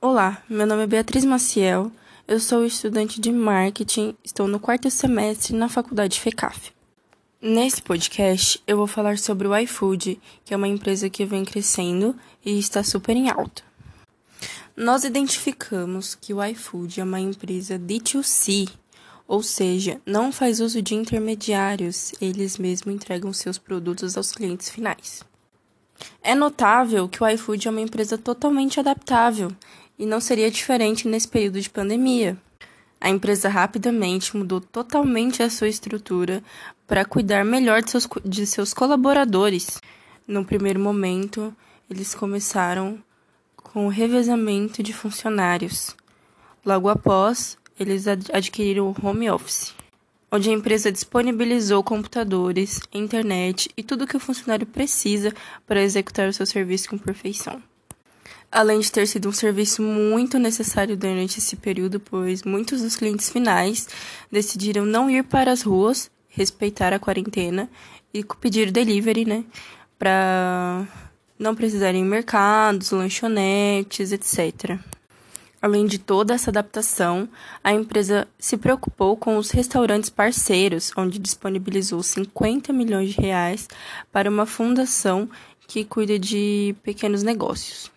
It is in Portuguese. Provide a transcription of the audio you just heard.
Olá, meu nome é Beatriz Maciel, eu sou estudante de marketing, estou no quarto semestre na faculdade FECAF. Nesse podcast, eu vou falar sobre o iFood, que é uma empresa que vem crescendo e está super em alta. Nós identificamos que o iFood é uma empresa D2C, ou seja, não faz uso de intermediários, eles mesmos entregam seus produtos aos clientes finais. É notável que o iFood é uma empresa totalmente adaptável e não seria diferente nesse período de pandemia. A empresa rapidamente mudou totalmente a sua estrutura para cuidar melhor de seus, de seus colaboradores. No primeiro momento, eles começaram com o revezamento de funcionários. Logo após, eles adquiriram o home office, onde a empresa disponibilizou computadores, internet e tudo o que o funcionário precisa para executar o seu serviço com perfeição além de ter sido um serviço muito necessário durante esse período, pois muitos dos clientes finais decidiram não ir para as ruas, respeitar a quarentena e pedir delivery, né, para não precisarem mercados, lanchonetes, etc. Além de toda essa adaptação, a empresa se preocupou com os restaurantes parceiros, onde disponibilizou 50 milhões de reais para uma fundação que cuida de pequenos negócios.